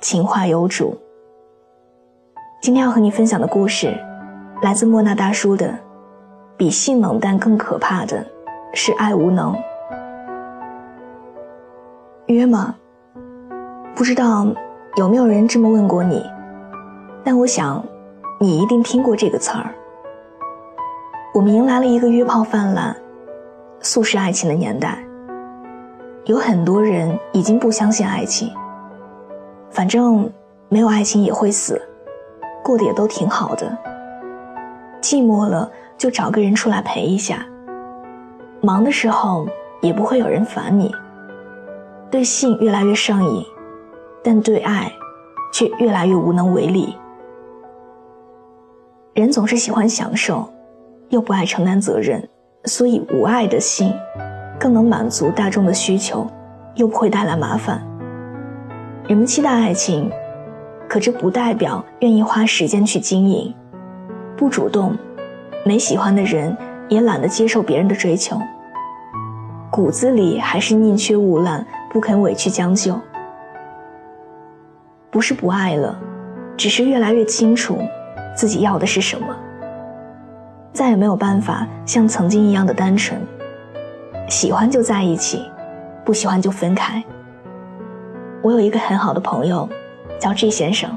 情话有主。今天要和你分享的故事，来自莫那大叔的。比性冷淡更可怕的，是爱无能。约吗？不知道有没有人这么问过你，但我想，你一定听过这个词儿。我们迎来了一个约炮泛滥、速食爱情的年代，有很多人已经不相信爱情。反正没有爱情也会死，过得也都挺好的。寂寞了就找个人出来陪一下，忙的时候也不会有人烦你。对性越来越上瘾，但对爱却越来越无能为力。人总是喜欢享受，又不爱承担责任，所以无爱的性更能满足大众的需求，又不会带来麻烦。人们期待爱情，可这不代表愿意花时间去经营。不主动，没喜欢的人也懒得接受别人的追求。骨子里还是宁缺毋滥，不肯委屈将就。不是不爱了，只是越来越清楚自己要的是什么。再也没有办法像曾经一样的单纯，喜欢就在一起，不喜欢就分开。我有一个很好的朋友，叫 G 先生。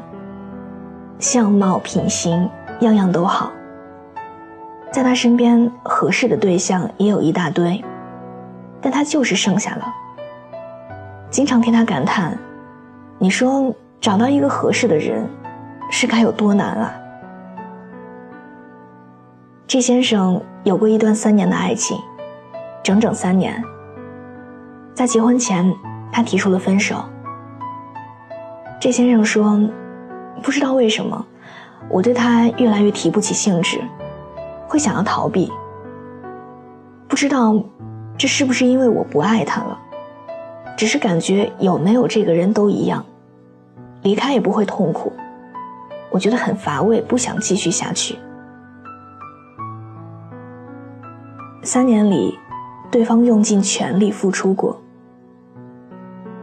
相貌、品行样样都好，在他身边合适的对象也有一大堆，但他就是剩下了。经常听他感叹：“你说找到一个合适的人，是该有多难啊？”G 先生有过一段三年的爱情，整整三年。在结婚前，他提出了分手。这先生说：“不知道为什么，我对他越来越提不起兴致，会想要逃避。不知道这是不是因为我不爱他了？只是感觉有没有这个人都一样，离开也不会痛苦。我觉得很乏味，不想继续下去。三年里，对方用尽全力付出过。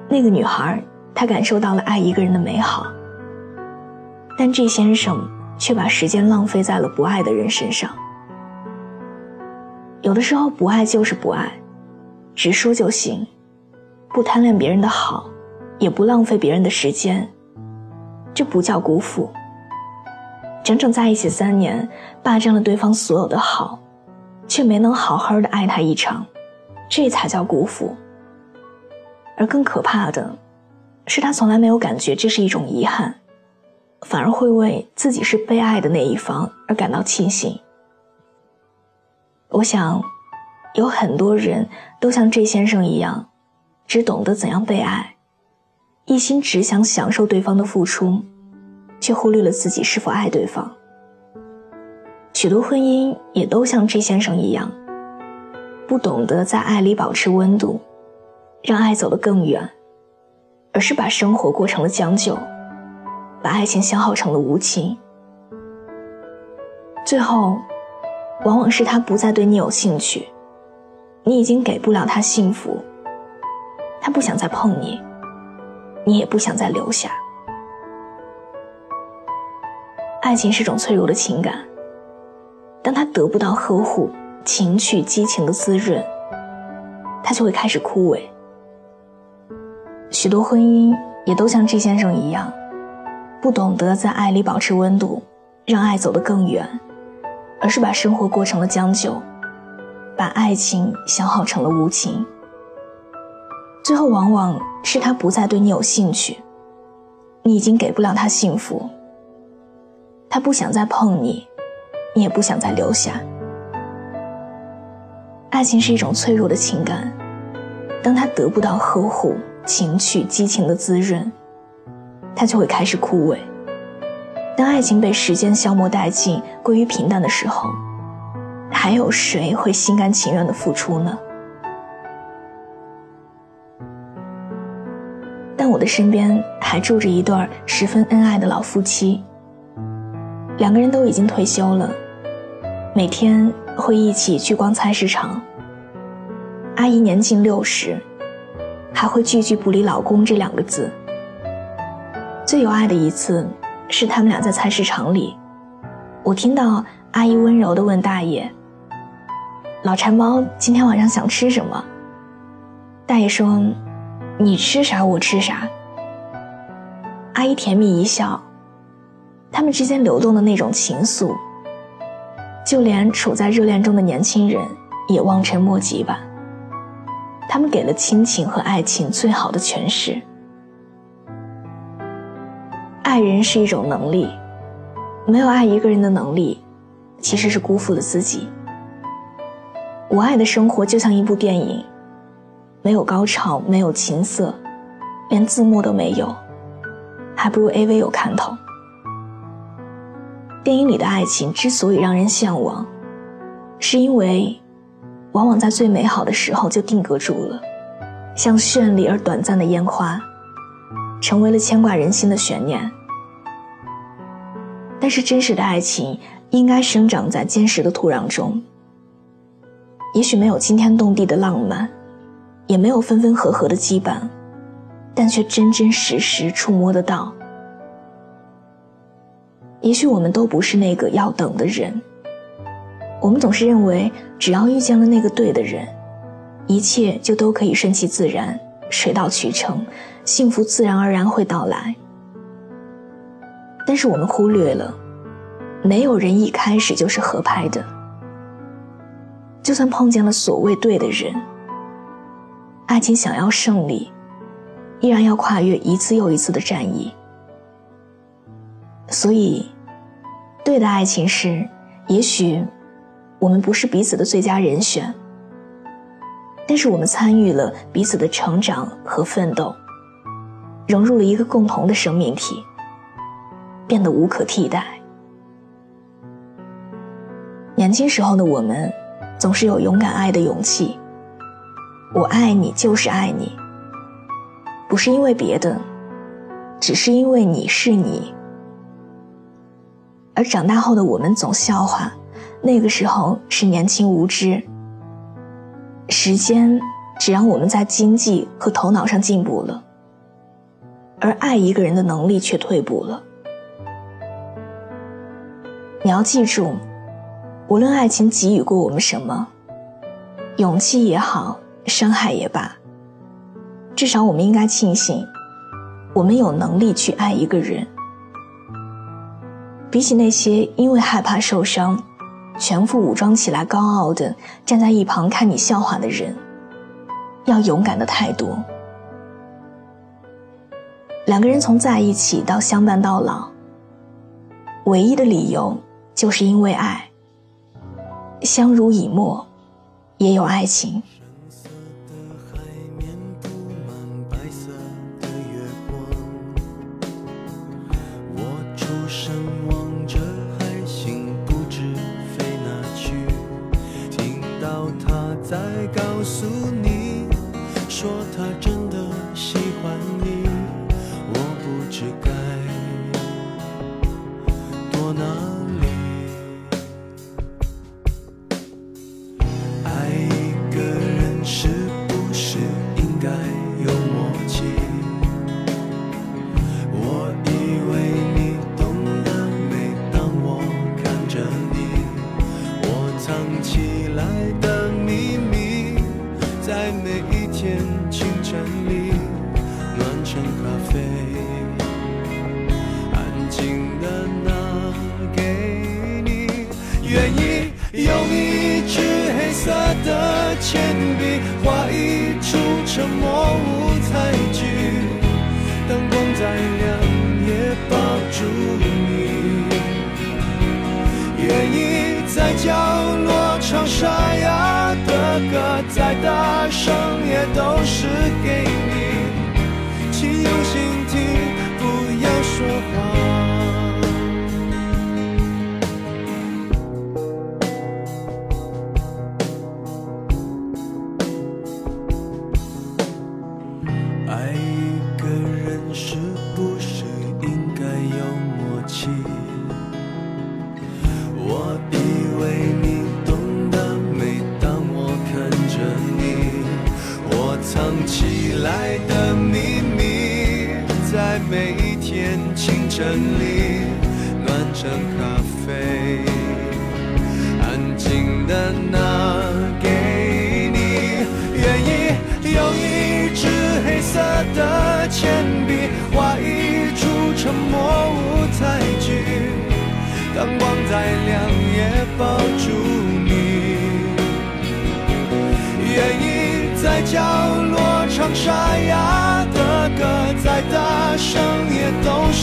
那个女孩。”他感受到了爱一个人的美好，但这先生却把时间浪费在了不爱的人身上。有的时候，不爱就是不爱，直说就行，不贪恋别人的好，也不浪费别人的时间，这不叫辜负。整整在一起三年，霸占了对方所有的好，却没能好好的爱他一场，这才叫辜负。而更可怕的。是他从来没有感觉这是一种遗憾，反而会为自己是被爱的那一方而感到庆幸。我想，有很多人都像这先生一样，只懂得怎样被爱，一心只想享受对方的付出，却忽略了自己是否爱对方。许多婚姻也都像这先生一样，不懂得在爱里保持温度，让爱走得更远。而是把生活过成了将就，把爱情消耗成了无情。最后，往往是他不再对你有兴趣，你已经给不了他幸福，他不想再碰你，你也不想再留下。爱情是种脆弱的情感，当他得不到呵护、情趣、激情的滋润，他就会开始枯萎。许多婚姻也都像这先生一样，不懂得在爱里保持温度，让爱走得更远，而是把生活过成了将就，把爱情消耗成了无情。最后往往是他不再对你有兴趣，你已经给不了他幸福，他不想再碰你，你也不想再留下。爱情是一种脆弱的情感，当他得不到呵护。情趣激情的滋润，它就会开始枯萎。当爱情被时间消磨殆尽，归于平淡的时候，还有谁会心甘情愿的付出呢？但我的身边还住着一对十分恩爱的老夫妻，两个人都已经退休了，每天会一起去逛菜市场。阿姨年近六十，还会句句不离“老公”这两个字。最有爱的一次，是他们俩在菜市场里，我听到阿姨温柔地问大爷：“老馋猫今天晚上想吃什么？”大爷说：“你吃啥我吃啥。”阿姨甜蜜一笑，他们之间流动的那种情愫，就连处在热恋中的年轻人也望尘莫及吧。他们给了亲情和爱情最好的诠释。爱人是一种能力，没有爱一个人的能力，其实是辜负了自己。我爱的生活就像一部电影，没有高潮，没有情色，连字幕都没有，还不如 AV 有看头。电影里的爱情之所以让人向往，是因为。往往在最美好的时候就定格住了，像绚丽而短暂的烟花，成为了牵挂人心的悬念。但是真实的爱情应该生长在坚实的土壤中。也许没有惊天动地的浪漫，也没有分分合合的羁绊，但却真真实实触摸得到。也许我们都不是那个要等的人。我们总是认为，只要遇见了那个对的人，一切就都可以顺其自然、水到渠成，幸福自然而然会到来。但是我们忽略了，没有人一开始就是合拍的。就算碰见了所谓对的人，爱情想要胜利，依然要跨越一次又一次的战役。所以，对的爱情是，也许。我们不是彼此的最佳人选，但是我们参与了彼此的成长和奋斗，融入了一个共同的生命体，变得无可替代。年轻时候的我们，总是有勇敢爱的勇气。我爱你就是爱你，不是因为别的，只是因为你是你。而长大后的我们总笑话。那个时候是年轻无知，时间只让我们在经济和头脑上进步了，而爱一个人的能力却退步了。你要记住，无论爱情给予过我们什么，勇气也好，伤害也罢，至少我们应该庆幸，我们有能力去爱一个人。比起那些因为害怕受伤。全副武装起来，高傲的站在一旁看你笑话的人，要勇敢的太多。两个人从在一起到相伴到老，唯一的理由就是因为爱。相濡以沫，也有爱情。天清晨里暖成咖啡，安静的拿给你，愿意用一支黑色的铅笔画一出沉默舞台剧，灯光再亮也抱住你，愿意在角落唱沙哑的歌，再大声。爱一个人是不再亮也抱住你。愿意在角落唱沙哑的歌，再大声也都是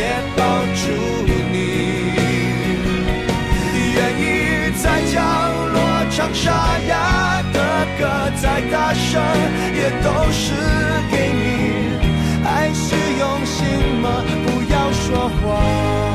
也抱住你，愿意在角落唱沙哑的歌，再大声也都是给你。爱是用心吗？不要说谎。